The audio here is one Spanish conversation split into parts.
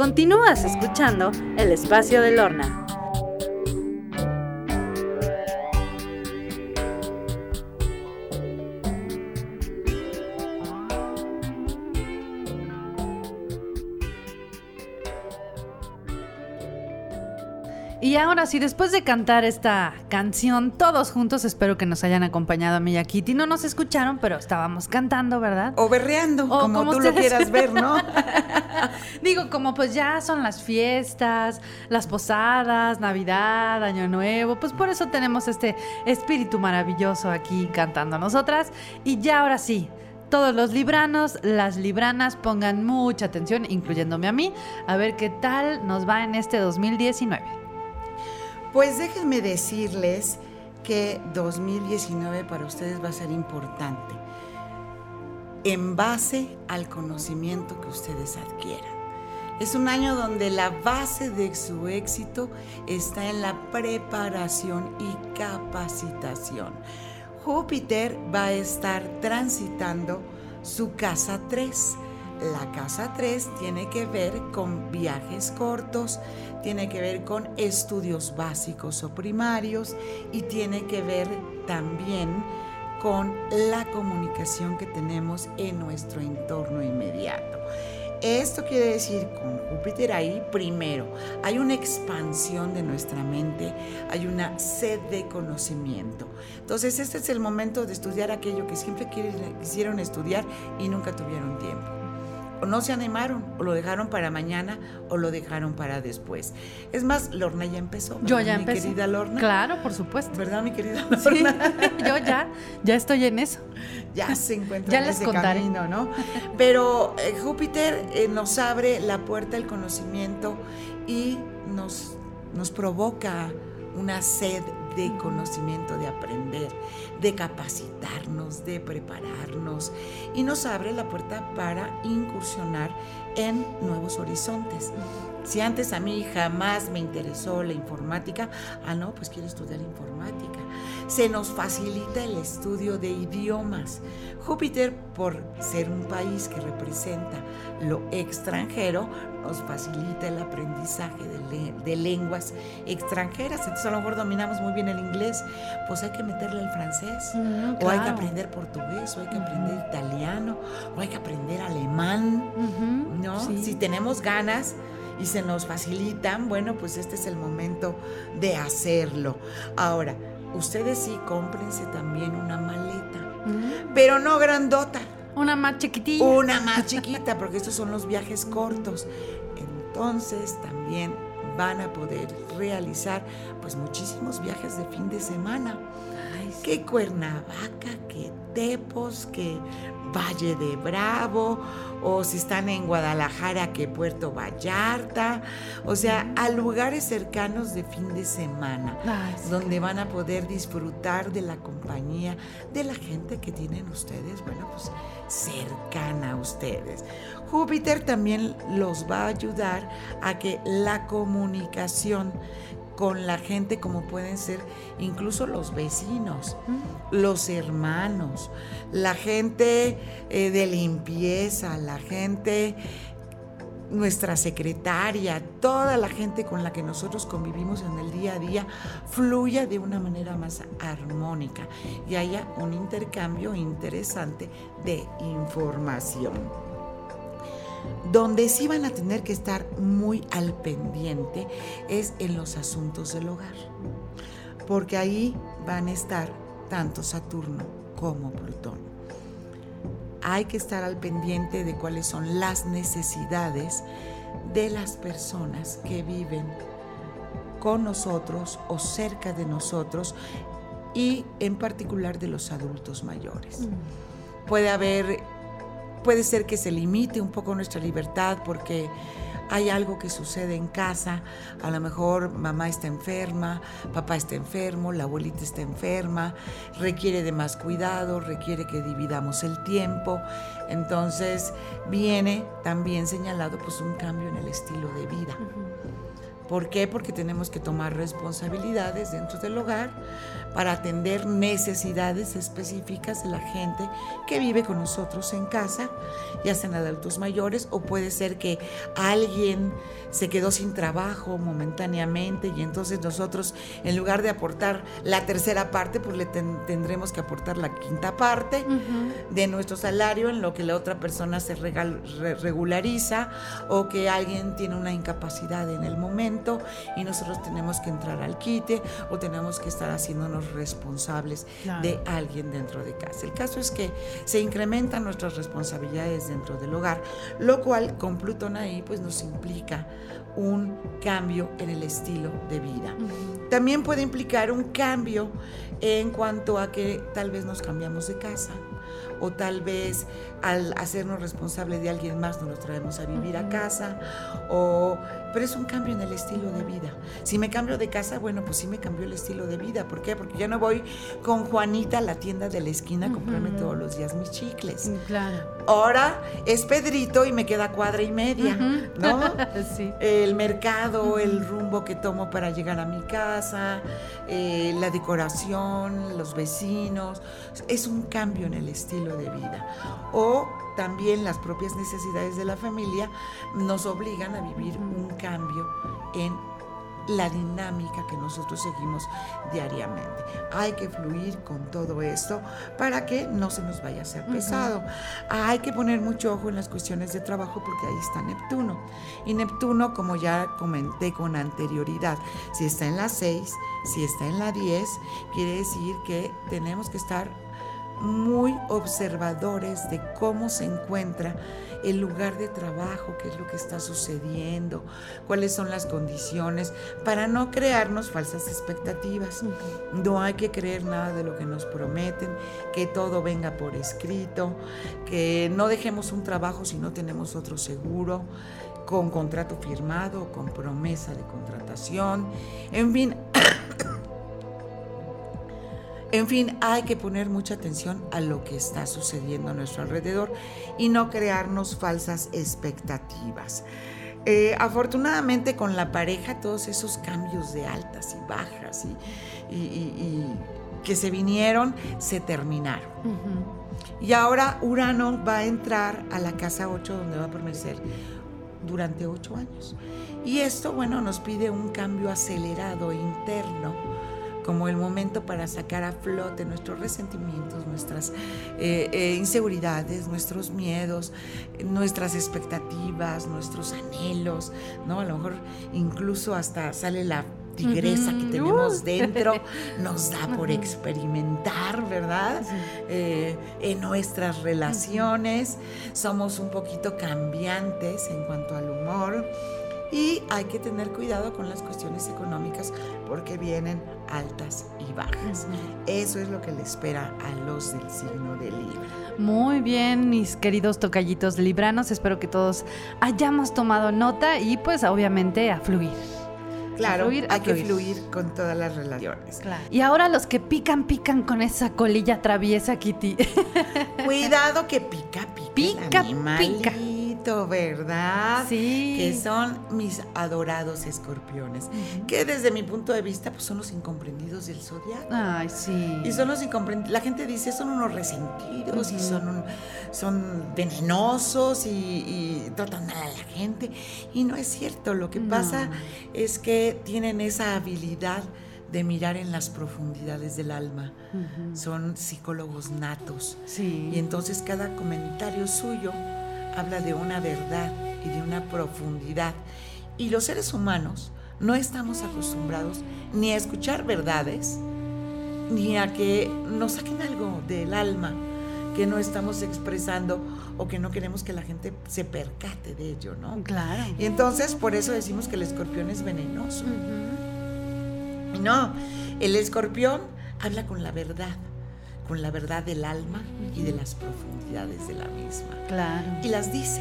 Continúas escuchando El Espacio de Lorna. Y ahora sí, después de cantar esta canción todos juntos, espero que nos hayan acompañado a mí y a Kitty. No nos escucharon, pero estábamos cantando, ¿verdad? O berreando, como, tú lo quieras ver, ¿no? Digo, como pues ya son las fiestas, las posadas, Navidad, Año Nuevo, pues por eso tenemos este espíritu maravilloso aquí cantando nosotras. Y ya ahora sí, todos los libranos, las libranas, pongan mucha atención, incluyéndome a mí, a ver qué tal nos va en este 2019. Pues déjenme decirles que 2019 para ustedes va a ser importante en base al conocimiento que ustedes adquieran. Es un año donde la base de su éxito está en la preparación y capacitación. Júpiter va a estar transitando su casa 3 la casa 3 tiene que ver con viajes cortos, tiene que ver con estudios básicos o primarios y tiene que ver también con la comunicación que tenemos en nuestro entorno inmediato. Esto quiere decir, con Júpiter ahí, primero, hay una expansión de nuestra mente, hay una sed de conocimiento. Entonces, este es el momento de estudiar aquello que siempre quisieron estudiar y nunca tuvieron tiempo no se animaron, o lo dejaron para mañana, o lo dejaron para después. Es más, Lorna ya empezó. Yo ya mi empecé. querida Lorna. Claro, por supuesto. ¿Verdad, mi querida Lorna? yo ya, ya estoy en eso. Ya se encuentra ya en les ese contaré. camino, ¿no? Pero eh, Júpiter eh, nos abre la puerta del conocimiento y nos, nos provoca una sed de conocimiento, de aprender, de capacitarnos, de prepararnos y nos abre la puerta para incursionar en nuevos horizontes. Si antes a mí jamás me interesó la informática, ah, no, pues quiero estudiar informática. Se nos facilita el estudio de idiomas. Júpiter, por ser un país que representa lo extranjero, nos facilita el aprendizaje de, de, lenguas extranjeras. Entonces a lo mejor dominamos muy bien el inglés, pues hay que meterle el francés, Mm, o hay que claro. aprender portugués, o hay que aprender italiano, o hay que aprender alemán, Ujú, ¿no? sí. Si tenemos ganas y se nos facilitan, bueno, pues este es el momento de hacerlo. Ahora, ustedes sí cómprense también una maleta, Mm, pero no grandota. Una más chiquitilla. Una más chiquita, porque estos son los viajes cortos. Entonces también van a poder realizar pues muchísimos viajes de fin de semana. Ay, sí. Que Cuernavaca, que Tepos, que Valle de Bravo, o si están en Guadalajara, que Puerto Vallarta, o sea, a lugares cercanos de fin de semana Ay, sí. donde van a poder disfrutar de la compañía de la gente que tienen ustedes, bueno, pues cercana a ustedes. Júpiter también los va a ayudar a que la comunicación con la gente como pueden ser incluso los vecinos, los hermanos, la gente eh, de limpieza, la gente nuestra secretaria, toda la gente con la que nosotros convivimos en el día a día, fluya de una manera más armónica y haya un intercambio interesante de información. Donde sí van a tener que estar muy al pendiente es en los asuntos del hogar, porque ahí van a estar tanto Saturno como Plutón. Hay que estar al pendiente de cuáles son las necesidades de las personas que viven con nosotros o cerca de nosotros y en particular de los adultos mayores. Puede haber, puede ser que se limite un poco nuestra libertad porque hay algo que sucede en casa, a lo mejor mamá está enferma, papá está enfermo, la abuelita está enferma, requiere de más cuidado, requiere que dividamos el tiempo. Entonces viene también señalado pues un cambio en el estilo de vida. ¿Por qué? Porque tenemos que tomar responsabilidades dentro del hogar para atender necesidades específicas de la gente que vive con nosotros en casa, ya sean adultos mayores o puede ser que alguien se quedó sin trabajo momentáneamente y entonces nosotros en lugar de aportar la tercera parte, pues le tendremos que aportar la quinta parte de nuestro salario en lo que la otra persona se regulariza o que alguien tiene una incapacidad en el momento y nosotros tenemos que entrar al quite o tenemos que estar haciéndonos responsables de alguien dentro de casa. El caso es que se incrementan nuestras responsabilidades dentro del hogar, lo cual con Plutón ahí pues nos implica un cambio en el estilo de vida. También puede implicar un cambio en cuanto a que tal vez nos cambiamos de casa o tal vez al hacernos responsables de alguien más nos lo traemos a vivir a casa, o, pero es un cambio en el estilo de vida. Si me cambio de casa, bueno, pues sí me cambió el estilo de vida. ¿Por qué? Porque ya no voy con Juanita a la tienda de la esquina a comprarme todos los días mis chicles. Claro. Ahora es Pedrito y me queda cuadra y media, ¿no? sí. El mercado, el rumbo que tomo para llegar a mi casa, eh, la decoración, los vecinos, es un cambio en el estilo de vida. O también las propias necesidades de la familia nos obligan a vivir un cambio en la dinámica que nosotros seguimos diariamente. Hay que fluir con todo esto para que no se nos vaya a hacer pesado. Hay que poner mucho ojo en las cuestiones de trabajo porque ahí está Neptuno. Y Neptuno, como ya comenté con anterioridad, si está en la 6, si está en la 10, quiere decir que tenemos que estar muy observadores de cómo se encuentra el lugar de trabajo, qué es lo que está sucediendo, cuáles son las condiciones, para no crearnos falsas expectativas. No hay que creer nada de lo que nos prometen, que todo venga por escrito, que no dejemos un trabajo si no tenemos otro seguro con contrato firmado, con promesa de contratación, en fin, en fin, hay que poner mucha atención a lo que está sucediendo a nuestro alrededor y no crearnos falsas expectativas. Eh, afortunadamente con la pareja todos esos cambios de altas y bajas y, que se vinieron se terminaron. Y ahora Urano va a entrar a la casa 8 donde va a permanecer durante 8 años. Y esto, bueno, nos pide un cambio acelerado interno como el momento para sacar a flote nuestros resentimientos, nuestras eh, eh, inseguridades, nuestros miedos, nuestras expectativas, nuestros anhelos, ¿no? A lo mejor incluso hasta sale la tigresa que tenemos dentro, nos da por experimentar, ¿verdad? Eh, en nuestras relaciones somos un poquito cambiantes en cuanto al humor y hay que tener cuidado con las cuestiones económicas porque vienen altas y bajas. Eso es lo que le espera a los del signo de Libra. Muy bien, mis queridos tocallitos libranos, espero que todos hayamos tomado nota y pues obviamente a fluir. Claro, hay que fluir con todas las relaciones. Y ahora los que pican, pican con esa colilla traviesa, Kitty. Cuidado que pica, pica. Pica, pica. ¿Verdad? Sí. Que son mis adorados escorpiones. Que desde mi punto de vista, pues son los incomprendidos del zodiaco. Ay, sí. Y son los incomprendidos. La gente dice, son unos resentidos y son, son venenosos y, tratan mal a la gente. Y no es cierto. Lo que pasa es que tienen esa habilidad de mirar en las profundidades del alma. Son psicólogos natos. Sí. Y entonces cada comentario suyo habla de una verdad y de una profundidad. Y los seres humanos no estamos acostumbrados ni a escuchar verdades, ni a que nos saquen algo del alma que no estamos expresando o que no queremos que la gente se percate de ello, ¿no? Claro. Y entonces por eso decimos que el escorpión es venenoso. No, el escorpión habla con la verdad con la verdad del alma y de las profundidades de la misma. Claro. Y las dice.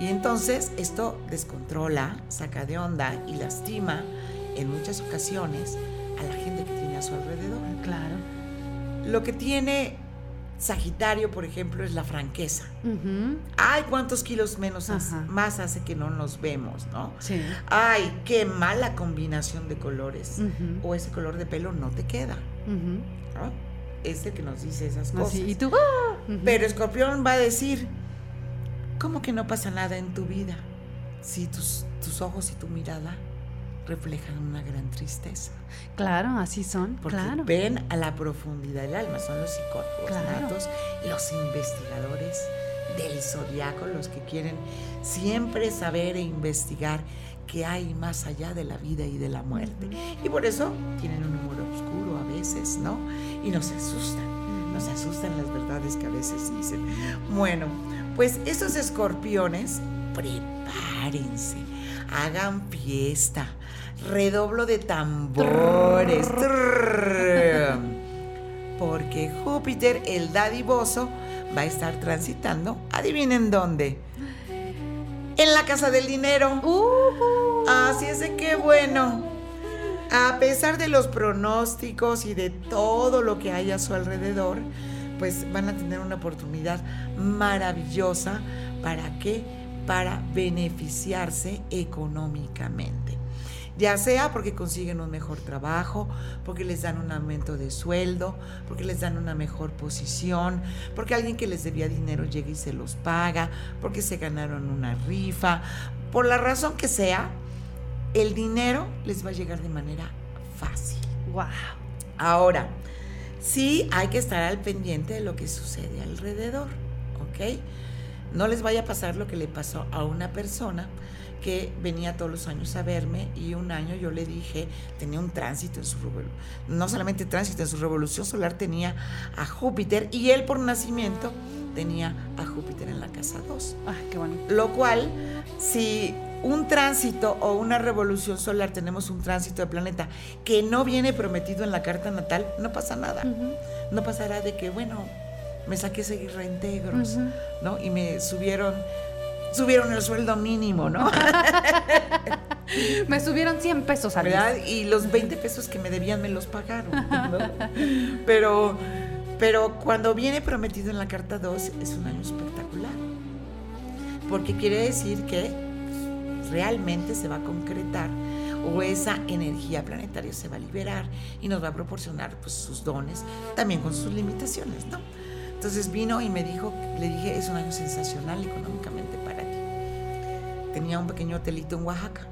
Y entonces esto descontrola, saca de onda y lastima en muchas ocasiones a la gente que tiene a su alrededor. Claro. Lo que tiene Sagitario, por ejemplo, es la franqueza. Ujú. Ay, cuántos kilos menos hace- más hace que no nos vemos, ¿no? Sí. Ay, qué mala combinación de colores. O ese color de pelo no te queda. ¿no? Es el que nos dice esas cosas. Así, y tú. ¡ah! Pero Escorpión va a decir, ¿cómo que no pasa nada en tu vida si tus, tus ojos y tu mirada reflejan una gran tristeza? Claro, así son. Porque claro. ven a la profundidad del alma, son los psicólogos Claro. natos, los investigadores del zodiaco, los que quieren siempre saber e investigar qué hay más allá de la vida y de la muerte. Y por eso tienen un humor oscuro a veces, ¿no? Y nos asustan, nos asustan las verdades que a veces dicen. Bueno, pues esos escorpiones, prepárense, hagan fiesta, redoblo de tambores. Porque Júpiter, el dadivoso, va a estar transitando, adivinen dónde. En la casa del dinero. Ujú. Así es de que bueno, a pesar de los pronósticos y de todo lo que hay a su alrededor, pues van a tener una oportunidad maravillosa. ¿Para qué? Para beneficiarse económicamente. Ya sea porque consiguen un mejor trabajo, porque les dan un aumento de sueldo, porque les dan una mejor posición, porque alguien que les debía dinero llega y se los paga, porque se ganaron una rifa, por la razón que sea, el dinero les va a llegar de manera fácil. Wow. Ahora, sí hay que estar al pendiente de lo que sucede alrededor, ¿ok? No les vaya a pasar lo que le pasó a una persona que venía todos los años a verme y un año yo le dije, tenía un tránsito en su revolución, no solamente tránsito en su revolución solar, tenía a Júpiter y él por nacimiento tenía a Júpiter en la casa 2. Ay, qué bonito. Lo cual, si un tránsito o una revolución solar, tenemos un tránsito de planeta que no viene prometido en la carta natal, no pasa nada. No pasará de que, bueno, me saqué seguir reintegros. ¿no? Y me subieron, subieron el sueldo mínimo, ¿no? Me subieron 100 pesos al. ¿Verdad? Y los 20 pesos que me debían me los pagaron, ¿no? Pero, pero cuando viene prometido en la carta 2 es un año espectacular. Porque quiere decir que realmente se va a concretar o esa energía planetaria se va a liberar y nos va a proporcionar pues, sus dones, también con sus limitaciones, ¿no? Entonces vino y me dijo, le dije, es un año sensacional económicamente. Tenía un pequeño hotelito en Oaxaca.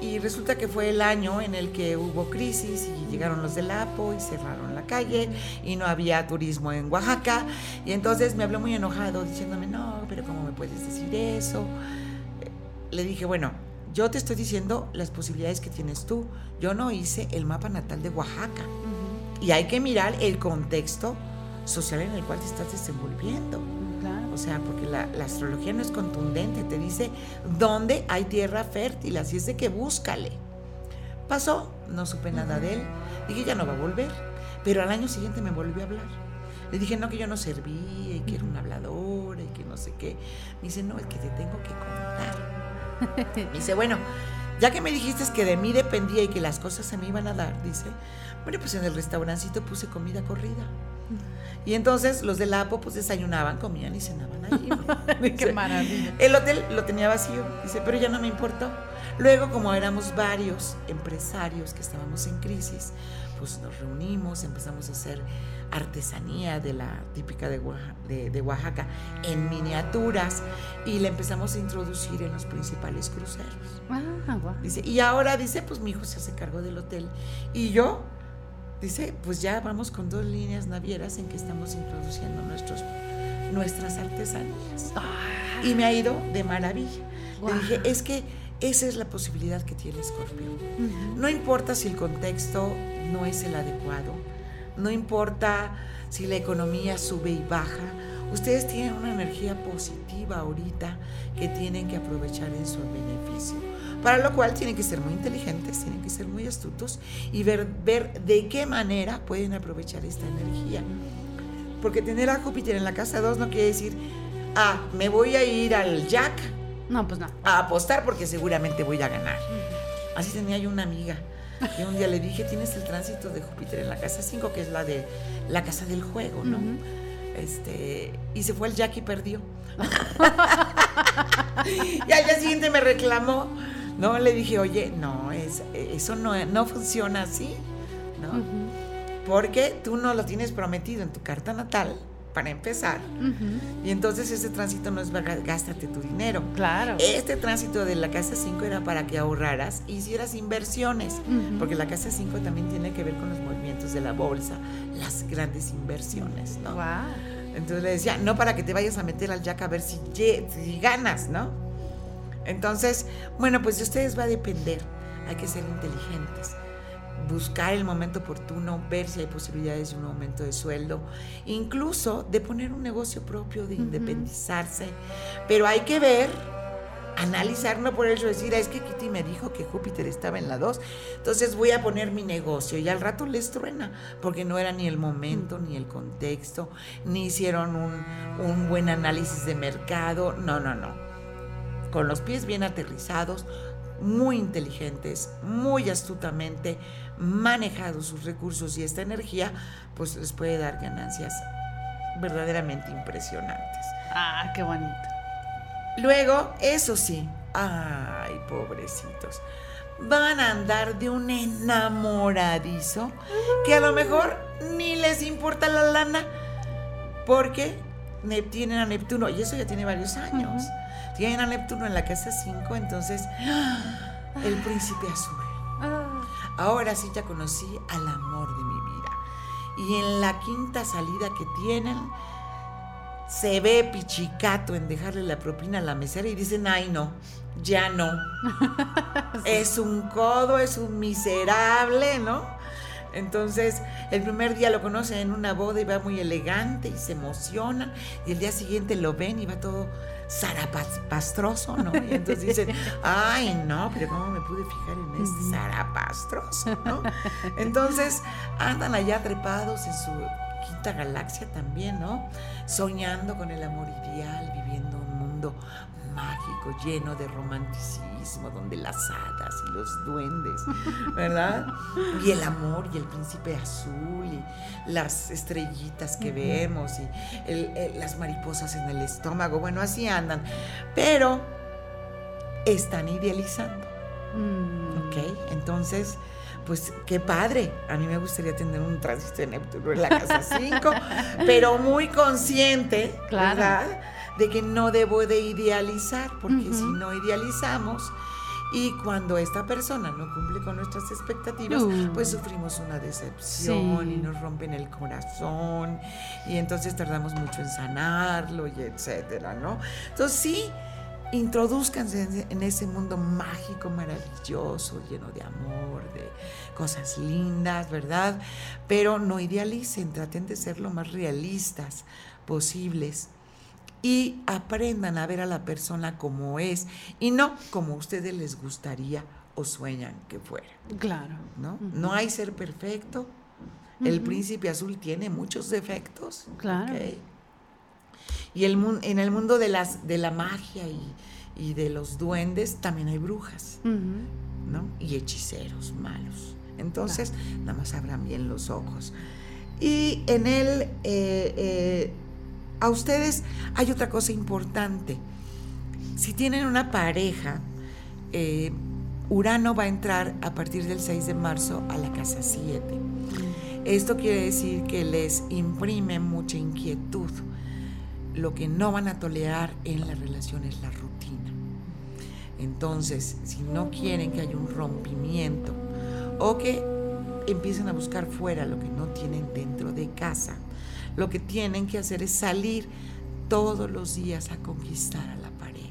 Y resulta que fue el año en el que hubo crisis y llegaron los del APO y cerraron la calle y no había turismo en Oaxaca. Y entonces me habló muy enojado diciéndome, no, pero ¿cómo me puedes decir eso? Eh, Le dije, bueno, yo te estoy diciendo las posibilidades que tienes tú. Yo no hice el mapa natal de Oaxaca. Y hay que mirar el contexto social en el cual te estás desenvolviendo. O sea, porque la, la astrología no es contundente, te dice dónde hay tierra fértil, así es de que búscale. Pasó, no supe nada de él, dije ya no va a volver, pero al año siguiente me volvió a hablar. Le dije no, que yo no servía y que era una habladora y que no sé qué. Me dice, no, es que te tengo que contar. Me dice, bueno, ya que me dijiste que de mí dependía y que las cosas se me iban a dar, dice, bueno, pues en el restaurancito puse comida corrida. Y entonces los del APO pues desayunaban, comían y cenaban ahí. Qué Dice, maravilla. El hotel lo tenía vacío, dice, pero ya no me importó. Luego, como éramos varios empresarios que estábamos en crisis, pues nos reunimos, empezamos a hacer artesanía de la típica de Oaxaca, de, de Oaxaca en miniaturas y la empezamos a introducir en los principales cruceros. Ah. Dice, y ahora dice, pues mi hijo se hace cargo del hotel. Y yo, dice, pues ya vamos con dos líneas navieras en que estamos introduciendo nuestros, nuestras artesanías. Ah, Y me ha ido de maravilla. Le dije, es que esa es la posibilidad que tiene Scorpio. ujú. No importa si el contexto no es el adecuado, no importa si la economía sube y baja, ustedes tienen una energía positiva ahorita que tienen que aprovechar en su beneficio. Para lo cual tienen que ser muy inteligentes, tienen que ser muy astutos y ver, ver de qué manera pueden aprovechar esta energía. Porque tener a Júpiter en la casa 2 no quiere decir, ah, me voy a ir al Jack No, pues no. a apostar porque seguramente voy a ganar. Así tenía yo una amiga. Y un día le dije, tienes el tránsito de Júpiter en la casa 5, que es la de la casa del juego, ¿no? Este, y se fue el Jack y perdió. y al día siguiente me reclamó. No, le dije, oye, no, es, eso no, no funciona así, ¿no? Porque tú no lo tienes prometido en tu carta natal para empezar. Y entonces ese tránsito no es gástate tu dinero. Claro. Este tránsito de la casa 5 era para que ahorraras hicieras inversiones, porque la casa 5 también tiene que ver con los movimientos de la bolsa, las grandes inversiones, ¿no? Entonces le decía, no para que te vayas a meter al jack a ver si, si ganas, ¿no? Entonces, bueno, pues de ustedes va a depender. Hay que ser inteligentes buscar el momento oportuno, ver si hay posibilidades de un aumento de sueldo, incluso de poner un negocio propio, de independizarse. Pero hay que ver, analizar, no por eso decir, ah, es que Kitty me dijo que Júpiter estaba en la 2, entonces voy a poner mi negocio y al rato les truena, porque no era ni el momento, ni el contexto, ni hicieron un, un buen análisis de mercado, no, no, no. Con los pies bien aterrizados, muy inteligentes, muy astutamente manejado sus recursos y esta energía, pues les puede dar ganancias verdaderamente impresionantes. Ah, qué bonito. Luego, eso sí, ay, pobrecitos, van a andar de un enamoradizo que a lo mejor ni les importa la lana porque tienen a Neptuno, y eso ya tiene varios años. Tienen a Neptuno en la casa 5, entonces el príncipe azul. Ah. Ahora sí ya conocí al amor de mi vida. Y en la quinta salida que tienen, se ve pichicato en dejarle la propina a la mesera y dicen, ay no, ya no. Es un codo, es un miserable, ¿no? Entonces, el primer día lo conocen en una boda y va muy elegante y se emocionan. Y el día siguiente lo ven y va todo zarapastroso, ¿no? Y entonces dicen, ay, no, pero ¿cómo me pude fijar en este zarapastroso, ¿no? Entonces andan allá trepados en su quinta galaxia también, ¿no? Soñando con el amor ideal, viviendo un mundo mágico, lleno de romanticismo, donde las hadas y los duendes, ¿verdad? Y el amor y el príncipe azul y las estrellitas que vemos y las mariposas en el estómago, bueno, así andan. Pero están idealizando. Mm. ¿Ok? Entonces pues qué padre. A mí me gustaría tener un tránsito de Neptuno en la casa 5, pero muy consciente, ¿verdad? De que no debo de idealizar, porque si no idealizamos y cuando esta persona no cumple con nuestras expectativas, pues sufrimos una decepción y nos rompen el corazón y entonces tardamos mucho en sanarlo y etcétera, ¿no? Entonces sí, introduzcanse en ese mundo mágico, maravilloso, lleno de amor, de cosas lindas, ¿verdad? Pero no idealicen, traten de ser lo más realistas posibles y aprendan a ver a la persona como es y no como a ustedes les gustaría o sueñan que fuera. Claro. ¿No? No hay ser perfecto. El príncipe azul tiene muchos defectos. Claro. Y el, en el mundo de, las, de la magia y, de los duendes también hay brujas, ¿no? Y hechiceros malos. Entonces, nada más abran bien los ojos. Y en el eh, eh, a ustedes hay otra cosa importante. Si tienen una pareja, eh, Urano va a entrar a partir del 6 de marzo a la casa 7. Esto quiere decir que les imprime mucha inquietud. Lo que no van a tolerar en la relación es la rutina. Entonces, si no quieren que haya un rompimiento o que empiecen a buscar fuera lo que no tienen dentro de casa, lo que tienen que hacer es salir todos los días a conquistar a la pareja.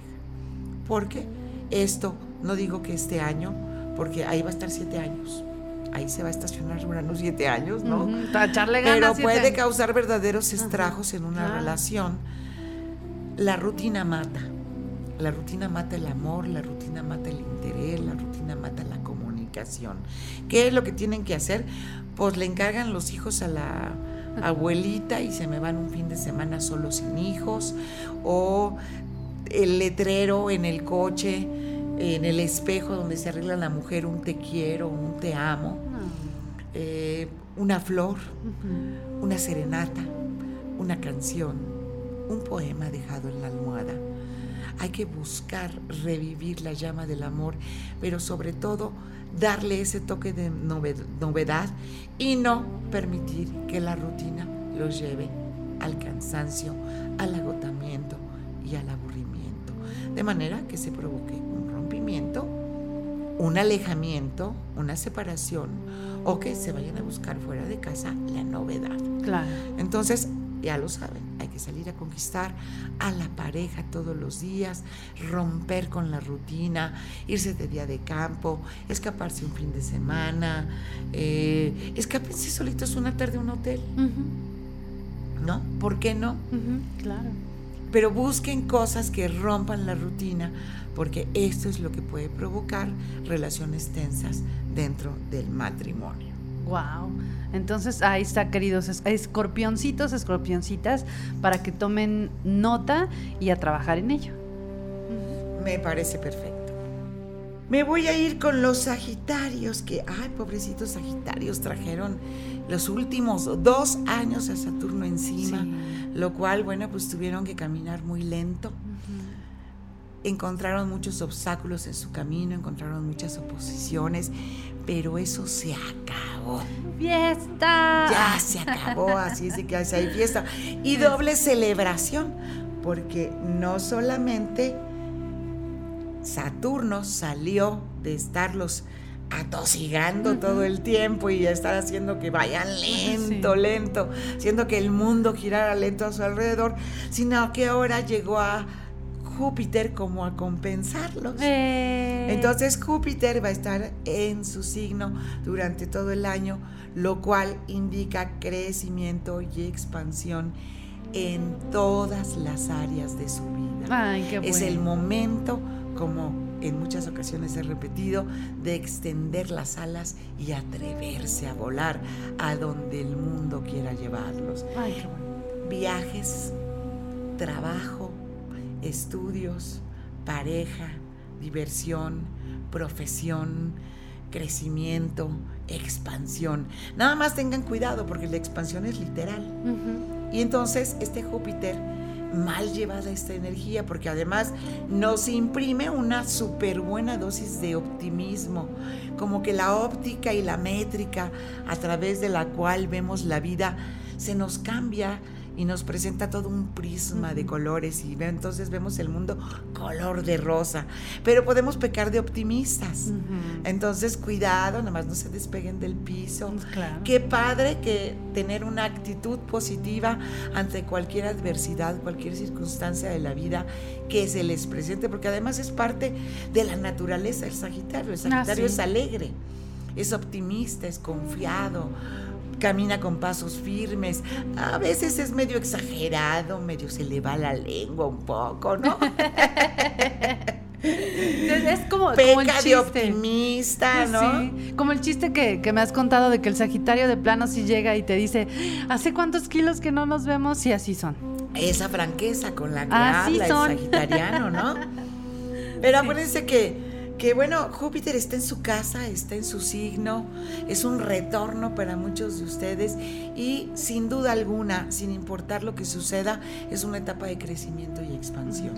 Porque esto, no digo que este año, porque ahí va a estar siete años. Ahí se va a estacionar unos siete años, ¿no? Pero puede causar verdaderos estragos en una relación. La rutina mata. La rutina mata el amor, la rutina mata el interés, la rutina mata la comunicación. ¿Qué es lo que tienen que hacer? Pues le encargan los hijos a la, abuelita y se me van un fin de semana solo sin hijos, o el letrero en el coche en el espejo donde se arregla la mujer un te quiero, un te amo, eh, una flor, una serenata, una canción, un poema dejado en la almohada. Hay que buscar revivir la llama del amor, pero sobre todo darle ese toque de novedad y no permitir que la rutina los lleve al cansancio, al agotamiento y al aburrimiento. De manera que se provoque un rompimiento, un alejamiento, una separación o que se vayan a buscar fuera de casa la novedad. Claro. Entonces, ya lo saben, hay que salir a conquistar a la pareja todos los días, romper con la rutina, irse de día de campo, escaparse un fin de semana, eh, escapense solitos una tarde a un hotel. ¿No? ¿Por qué no? Claro. Pero busquen cosas que rompan la rutina, porque esto es lo que puede provocar relaciones tensas dentro del matrimonio. Wow. Entonces ahí está, queridos escorpioncitos, escorpioncitas, para que tomen nota y a trabajar en ello. Me parece perfecto. Me voy a ir con los Sagitarios, que, ay, pobrecitos Sagitarios, trajeron los últimos dos años a Saturno encima, lo cual, bueno, pues tuvieron que caminar muy lento. Encontraron muchos obstáculos en su camino, encontraron muchas oposiciones, pero eso se acabó. ¡Fiesta! Ya se acabó, así es de que hay fiesta. Y doble celebración, porque no solamente Saturno salió de estarlos atosigando todo el tiempo y estar haciendo que vayan lento, lento, haciendo que el mundo girara lento a su alrededor, sino que ahora llegó a Júpiter como a compensarlos. Eh. Entonces Júpiter va a estar en su signo durante todo el año, lo cual indica crecimiento y expansión en todas las áreas de su vida. Es el momento, como en muchas ocasiones he repetido, de extender las alas y atreverse a volar a donde el mundo quiera llevarlos. Viajes, trabajo, estudios, pareja, diversión, profesión, crecimiento, expansión. Nada más tengan cuidado porque la expansión es literal. Y entonces este Júpiter mal llevada esta energía porque además nos imprime una súper buena dosis de optimismo, como que la óptica y la métrica a través de la cual vemos la vida se nos cambia y nos presenta todo un prisma de colores y entonces vemos el mundo color de rosa, pero podemos pecar de optimistas. Entonces, cuidado, nada más no se despeguen del piso. Pues Qué padre que tener una actitud positiva ante cualquier adversidad, cualquier circunstancia de la vida que se les presente, porque además es parte de la naturaleza el Sagitario. El Sagitario es alegre, es optimista, es confiado camina con pasos firmes. A veces es medio exagerado, medio se le va la lengua un poco, ¿no? Es como, Peca de optimista, ¿no? Sí, como el chiste que, me has contado de que el Sagitario de plano sí llega y te dice, ¿hace cuántos kilos que no nos vemos? Y así son. Esa franqueza con la que habla el sagitariano, ¿no? Pero acuérdense que que bueno, Júpiter está en su casa, está en su signo, es un retorno para muchos de ustedes y sin duda alguna, sin importar lo que suceda, es una etapa de crecimiento y expansión.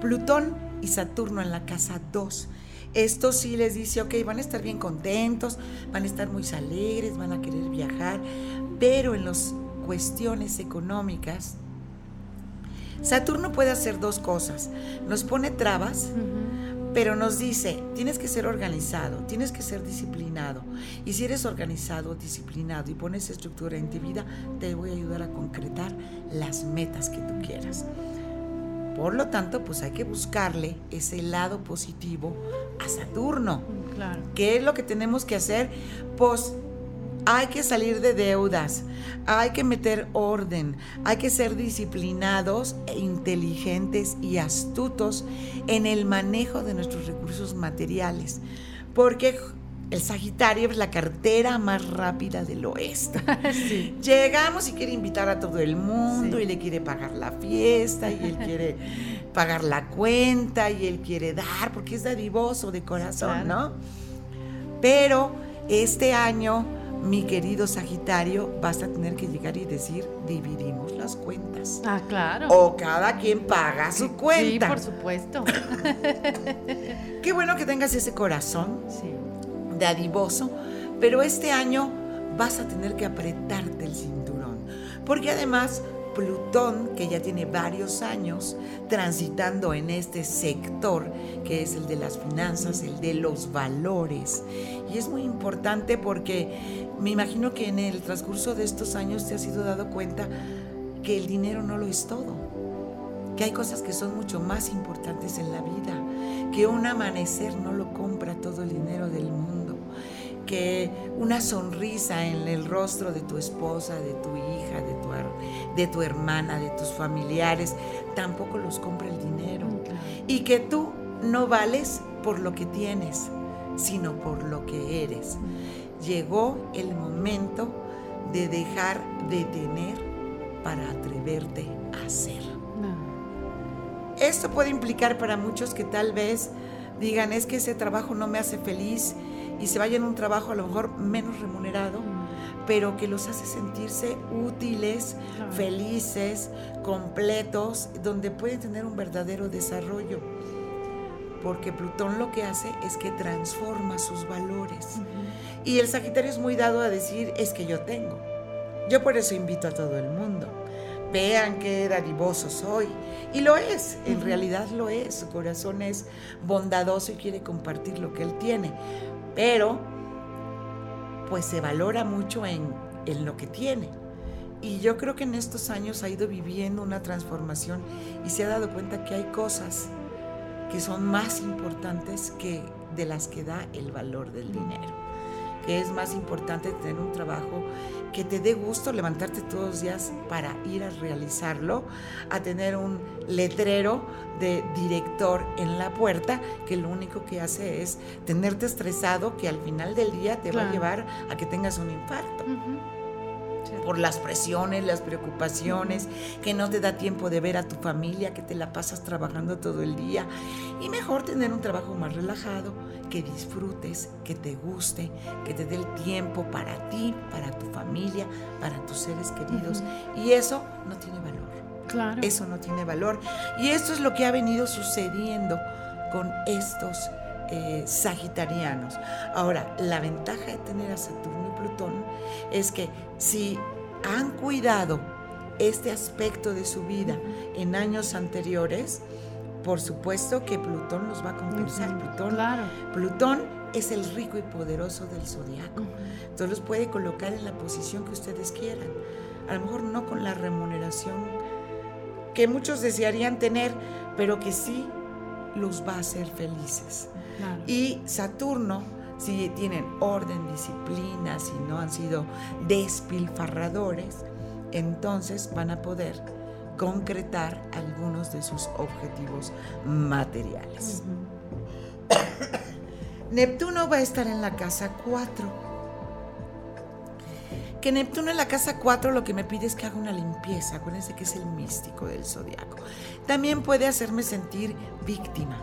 Plutón y Saturno en la casa 2. Esto sí les dice, ok, van a estar bien contentos, van a estar muy alegres, van a querer viajar, pero en las cuestiones económicas, Saturno puede hacer dos cosas. Nos pone trabas pero nos dice, tienes que ser organizado, tienes que ser disciplinado. Y si eres organizado, disciplinado y pones estructura en tu vida, te voy a ayudar a concretar las metas que tú quieras. Por lo tanto, pues hay que buscarle ese lado positivo a Saturno. Claro. ¿Qué es lo que tenemos que hacer? Pues hay que salir de deudas, hay que meter orden, hay que ser disciplinados, e inteligentes y astutos en el manejo de nuestros recursos materiales. Porque El Sagitario es la cartera más rápida del oeste. Llegamos y quiere invitar a todo el mundo y le quiere pagar la fiesta y él quiere pagar la cuenta y él quiere dar porque es dadivoso de corazón, ¿no? Pero este año, mi querido Sagitario, vas a tener que llegar y decir, dividimos las cuentas. Ah, claro. O cada quien paga su cuenta. Sí, por supuesto. Qué bueno que tengas ese corazón. Sí dadivoso, pero este año vas a tener que apretarte el cinturón, porque además Plutón, que ya tiene varios años transitando en este sector, que es el de las finanzas, el de los valores, y es muy importante porque me imagino que en el transcurso de estos años te has ido dado cuenta que el dinero no lo es todo, que hay cosas que son mucho más importantes en la vida, que un amanecer no lo compra todo el dinero mundo que una sonrisa en el rostro de tu esposa, de tu hija, de tu, de tu hermana, de tus familiares, tampoco los compra el dinero. Mm, y que tú no vales por lo que tienes, sino por lo que eres. Llegó el momento de dejar de tener para atreverte a ser. Esto puede implicar para muchos que tal vez digan, es que ese trabajo no me hace feliz y se vayan a un trabajo a lo mejor menos remunerado, pero que los hace sentirse útiles, felices, completos, donde pueden tener un verdadero desarrollo. Porque Plutón lo que hace es que transforma sus valores. Y el Sagitario es muy dado a decir, es que yo tengo. Yo por eso invito a todo el mundo. Vean qué dadivoso soy. Y lo es, en realidad lo es. Su corazón es bondadoso y quiere compartir lo que él tiene pero pues se valora mucho en, lo que tiene. Y yo creo que en estos años ha ido viviendo una transformación y se ha dado cuenta que hay cosas que son más importantes que de las que da el valor del dinero que es más importante tener un trabajo que te dé gusto levantarte todos los días para ir a realizarlo, a tener un letrero de director en la puerta que lo único que hace es tenerte estresado que al final del día te va a llevar a que tengas un infarto. Por las presiones, las preocupaciones, que no te da tiempo de ver a tu familia, que te la pasas trabajando todo el día. Y mejor tener un trabajo más relajado, que disfrutes, que te guste, que te dé el tiempo para ti, para tu familia, para tus seres queridos. Y eso no tiene valor. Claro. Eso no tiene valor. Y esto es lo que ha venido sucediendo con estos eh, sagitarianos. Ahora, la ventaja de tener a Saturno y Plutón es que si han cuidado este aspecto de su vida en años anteriores, por supuesto que Plutón los va a compensar. Plutón, Plutón es el rico y poderoso del zodiaco. Entonces los puede colocar en la posición que ustedes quieran. A lo mejor no con la remuneración que muchos desearían tener, pero que sí los va a hacer felices. Y Saturno, si tienen orden, disciplina, si no han sido despilfarradores, entonces van a poder concretar algunos de sus objetivos materiales. Neptuno va a estar en la casa 4. Que Neptuno en la casa 4 lo que me pide es que haga una limpieza. Acuérdense que es el místico del zodiaco. También puede hacerme sentir víctima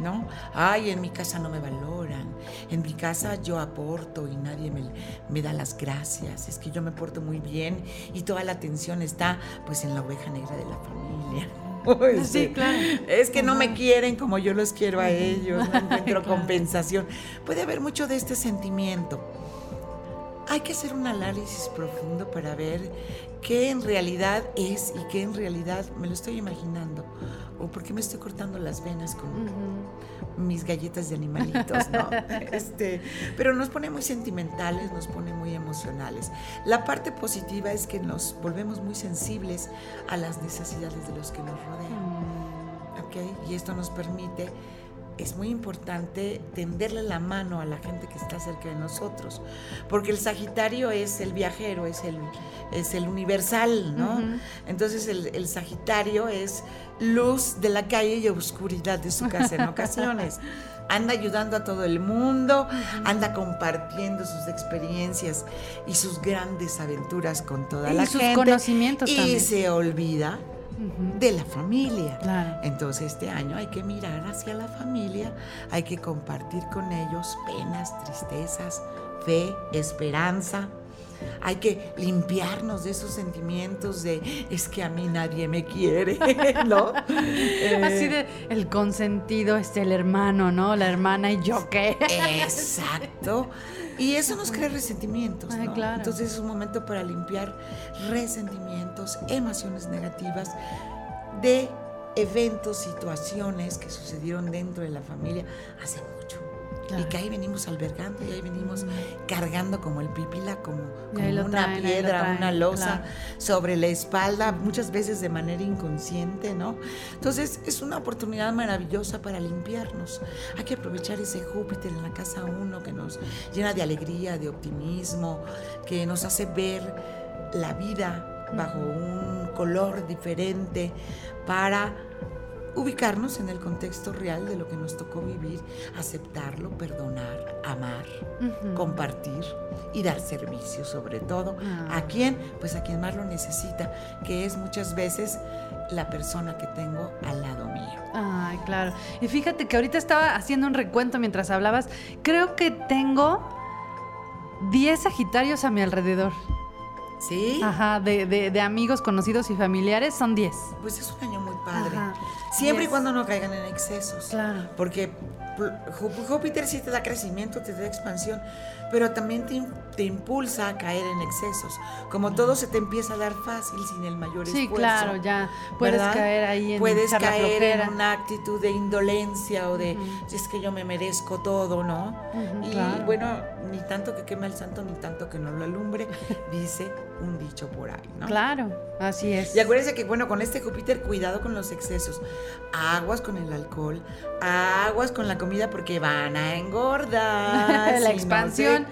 ¿no? Ay, en mi casa no me valoran, en mi casa yo aporto y nadie me, da las gracias, es que yo me porto muy bien y toda la atención está pues en la oveja negra de la familia. sí, claro. Es que no me quieren como yo los quiero a ellos, no encuentro compensación. Puede haber mucho de este sentimiento. Hay que hacer un análisis profundo para ver qué en realidad es y qué en realidad me lo estoy imaginando o por qué me estoy cortando las venas con mis galletas de animalitos, ¿no? este, pero nos pone muy sentimentales, nos pone muy emocionales. La parte positiva es que nos volvemos muy sensibles a las necesidades de los que nos rodean. Mm. ¿Ok? Y esto nos permite es muy importante tenderle la mano a la gente que está cerca de nosotros, porque el Sagitario es el viajero, es el, es el universal, ¿no? Entonces el, el, Sagitario es luz de la calle y oscuridad de su casa en ocasiones. Anda ayudando a todo el mundo, anda compartiendo sus experiencias y sus grandes aventuras con toda la sus gente. conocimientos y también. se olvida de la familia. Entonces este año hay que mirar hacia la familia, hay que compartir con ellos penas, tristezas, fe, esperanza. Hay que limpiarnos de esos sentimientos de es que a mí nadie me quiere, ¿no? Así de el consentido es el hermano, ¿no? La hermana y yo qué. Exacto. Y eso nos crea resentimientos, claro. Entonces es un momento para limpiar resentimientos, emociones negativas de eventos, situaciones que sucedieron dentro de la familia hace mucho. Claro. Y que ahí venimos albergando y ahí venimos cargando como el pipila, como, una traen, piedra, traen, una losa claro. sobre la espalda, muchas veces de manera inconsciente, ¿no? Entonces es una oportunidad maravillosa para limpiarnos. Hay que aprovechar ese Júpiter en la casa 1 que nos llena de alegría, de optimismo, que nos hace ver la vida bajo un color diferente para ubicarnos en el contexto real de lo que nos tocó vivir, aceptarlo, perdonar, amar, compartir y dar servicio sobre todo. Ah. ¿A quién? Pues a quien más lo necesita, que es muchas veces la persona que tengo al lado mío. Ay, claro. Y fíjate que ahorita estaba haciendo un recuento mientras hablabas. Creo que tengo 10 Sagitarios a mi alrededor. ¿Sí? Ajá, de, de- de amigos, conocidos y familiares son 10. Pues es un año muy padre. Ajá. Siempre y Yes. cuando no caigan en excesos. Claro. Porque Júpiter sí te da crecimiento, te da expansión, pero también te, te impulsa a caer en excesos. Como todo se te empieza a dar fácil sin el mayor Sí, esfuerzo. claro, ya puedes ¿verdad? caer ahí en Puedes caer en una actitud de indolencia o de Ujú. es que yo me merezco todo, ¿no? Ujú, y claro. bueno, ni tanto que queme el santo, ni tanto que no lo alumbre, dice un dicho por ahí, ¿no? Claro, así es. Y acuérdense que, bueno, con este Júpiter, cuidado con los excesos. Aguas con el alcohol, aguas con la comida porque van a engordar. la expansión,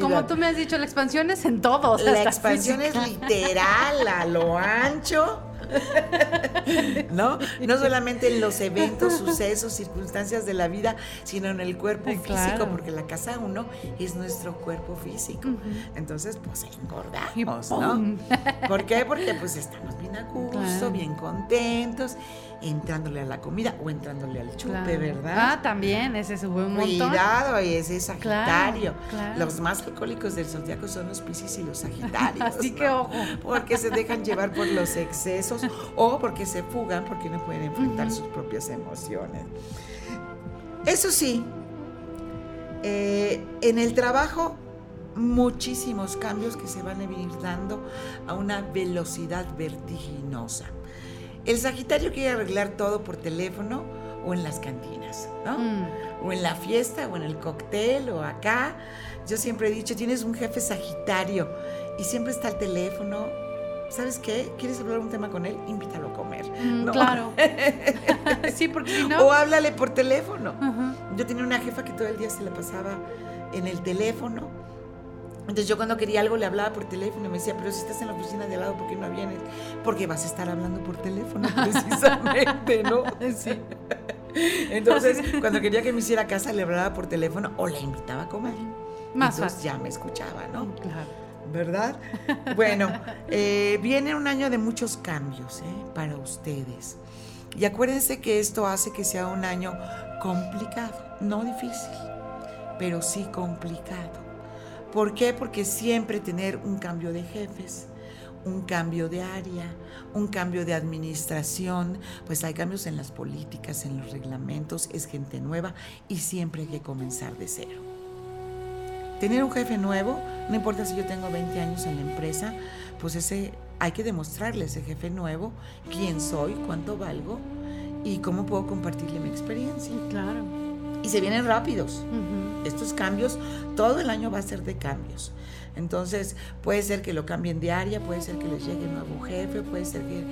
como tú me has dicho, la expansión es en todos. La expansión es literal, a lo ancho. ¿No? No solamente en los eventos, sucesos, circunstancias de la vida, sino en el cuerpo físico, claro. porque la casa uno es nuestro cuerpo físico. Entonces, pues engordamos. ¿no? ¿Por qué? Porque pues estamos bien a gusto, Claro. bien contentos, entrándole a la comida o entrándole al chupe, Claro. ¿verdad? Ah, también, ese sube un montón. Cuidado, ese es Sagitario. Claro, claro. Los más alcohólicos del zodiaco son los Piscis y los Sagitarios. Así que ¿no? ojo. Porque se dejan llevar por los excesos o porque se fugan porque no pueden enfrentar sus propias emociones. Eso sí, eh, en el trabajo muchísimos cambios que se van a venir dando a una velocidad vertiginosa. El Sagitario quiere arreglar todo por teléfono o en las cantinas, ¿no? Mm. o en la fiesta, o en el cóctel, o acá. Yo siempre he dicho, tienes un jefe sagitario y siempre está el teléfono. ¿Sabes qué? ¿Quieres hablar un tema con él? Invítalo a comer. Mm, ¿no? Claro. sí, porque si no. O háblale por teléfono. Yo tenía una jefa que todo el día se la pasaba en el teléfono. Entonces yo cuando quería algo le hablaba por teléfono y me decía, pero si estás en la oficina de al lado, ¿por qué no vienes? Porque vas a estar hablando por teléfono precisamente, ¿no? Sí. Entonces, cuando quería que me hiciera casa, le hablaba por teléfono o la invitaba a comer. Más Entonces fácil. ya me escuchaba, ¿no? Claro. ¿Verdad? Bueno, eh, viene un año de muchos cambios ¿eh? para ustedes. Y acuérdense que esto hace que sea un año complicado, no difícil, pero sí complicado. ¿Por qué? Porque siempre tener un cambio de jefes, un cambio de área, un cambio de administración, pues hay cambios en las políticas, en los reglamentos, es gente nueva y siempre hay que comenzar de cero. Tener un jefe nuevo, no importa si yo tengo 20 años en la empresa, pues ese hay que demostrarle a ese jefe nuevo quién soy, cuánto valgo y cómo puedo compartirle mi experiencia. Claro. Y se vienen rápidos. Estos cambios, todo el año va a ser de cambios. Entonces, puede ser que lo cambien de área, puede ser que les llegue un nuevo jefe, puede ser que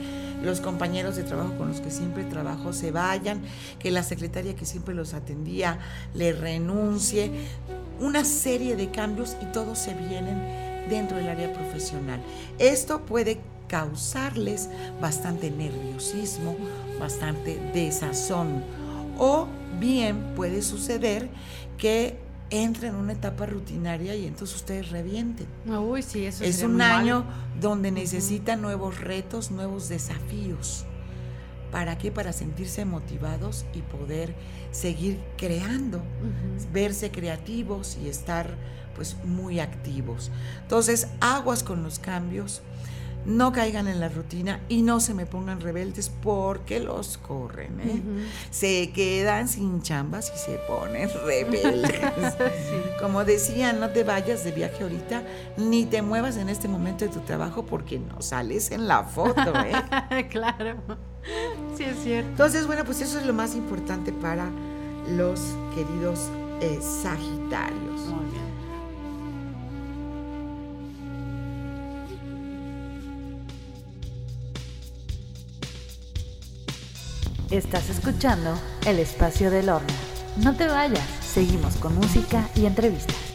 los compañeros de trabajo con los que siempre trabajo se vayan, que la secretaria que siempre los atendía le renuncie. Una serie de cambios y todos se vienen dentro del área profesional. Esto puede causarles bastante nerviosismo, bastante desazón. O bien puede suceder que entren en una etapa rutinaria y entonces ustedes revienten. Uy, sí, eso es un año donde necesitan nuevos retos, nuevos desafíos. ¿Para qué? Para sentirse motivados y poder seguir creando, verse creativos y estar pues muy activos. Entonces, aguas con los cambios, no caigan en la rutina y no se me pongan rebeldes porque los corren. ¿eh? Se quedan sin chambas y se ponen rebeldes. Como decían, no te vayas de viaje ahorita ni te muevas en este momento de tu trabajo porque no sales en la foto. ¿eh? claro, sí es cierto. Entonces, bueno, pues eso es lo más importante para los queridos eh, Sagitarios. Muy Estás escuchando El Espacio del Horno. No te vayas, seguimos con música y entrevistas.